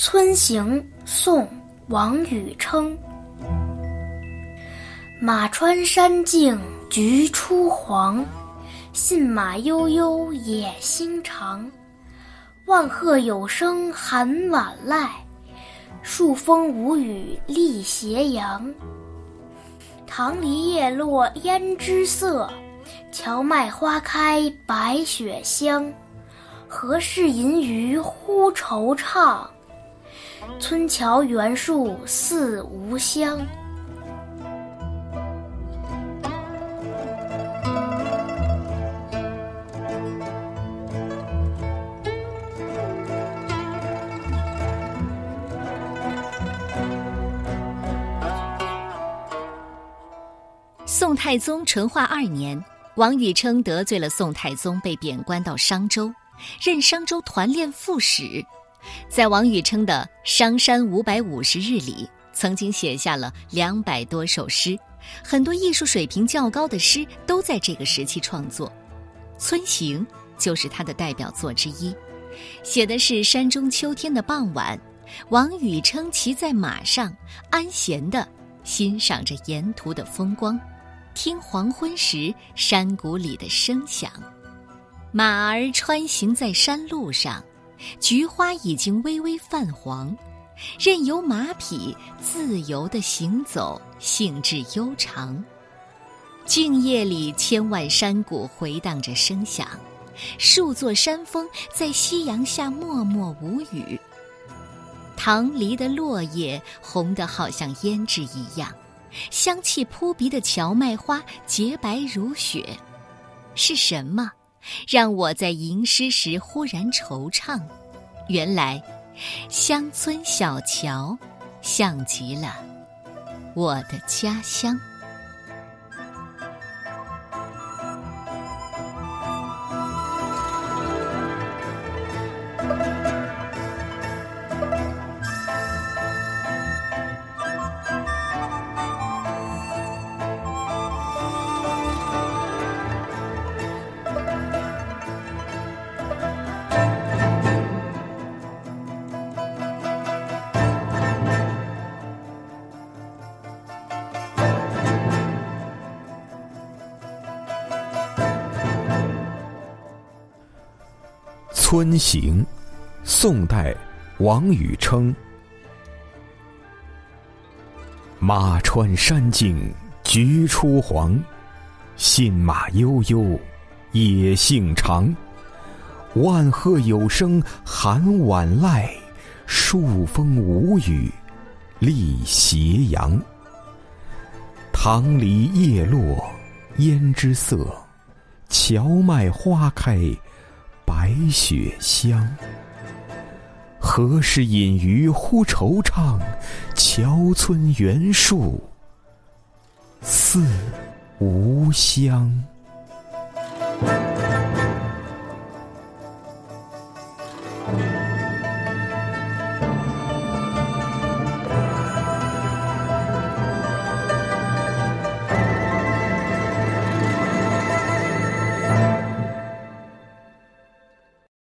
村行，宋·王禹偁。马穿山径菊初黄，信马悠悠野心长。万壑有声寒晚籁，数峰无雨立斜阳。棠梨叶落胭脂色，荞麦花开白雪香。何事吟余呼惆怅？村桥原树似无乡。宋太宗成化二年，王禹偁得罪了宋太宗，被贬官到商州，任商州团练副使。在王禹偁的《商山五百五十日》里，曾经写下了两百多首诗，很多艺术水平较高的诗都在这个时期创作，《村行》就是他的代表作之一。写的是山中秋天的傍晚，王禹偁骑在马上，安闲地欣赏着沿途的风光，听黄昏时山谷里的声响。马儿穿行在山路上。菊花已经微微泛黄，任由马匹自由地行走，兴致悠长。静夜里，千万山谷回荡着声响，数座山峰在夕阳下默默无语。棠梨的落叶红得好像胭脂一样，香气扑鼻的荞麦花洁白如雪。是什么？让我在吟诗时忽然惆怅，原来，乡村小桥，像极了我的家乡。春行，宋代，王禹偁。马穿山径菊初黄，信马悠悠野性长。万壑有声寒晚籁，数峰无雨立斜阳。棠梨叶落胭脂色，荞麦花开。白雪香，何时隐于忽惆怅？桥村原树似无香。